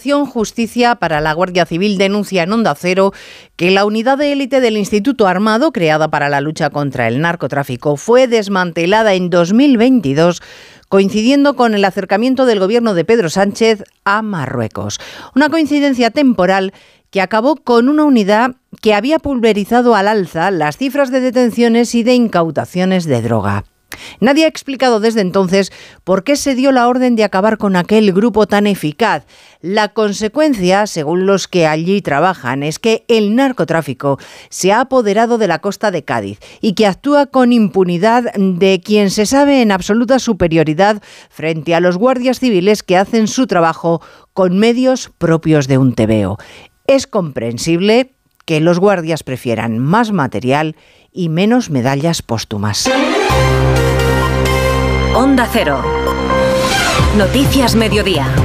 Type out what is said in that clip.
Justicia para la Guardia Civil denuncia en Onda Cero que la unidad de élite del Instituto Armado, creada para la lucha contra el narcotráfico, fue desmantelada en 2022 coincidiendo con el acercamiento del gobierno de Pedro Sánchez a Marruecos. Una coincidencia temporal que acabó con una unidad que había pulverizado al alza las cifras de detenciones y de incautaciones de droga. Nadie ha explicado desde entonces por qué se dio la orden de acabar con aquel grupo tan eficaz. La consecuencia, según los que allí trabajan, es que el narcotráfico se ha apoderado de la costa de Cádiz y que actúa con impunidad de quien se sabe en absoluta superioridad frente a los guardias civiles que hacen su trabajo con medios propios de un tebeo. Es comprensible que los guardias prefieran más material y menos medallas póstumas. Noticias Mediodía.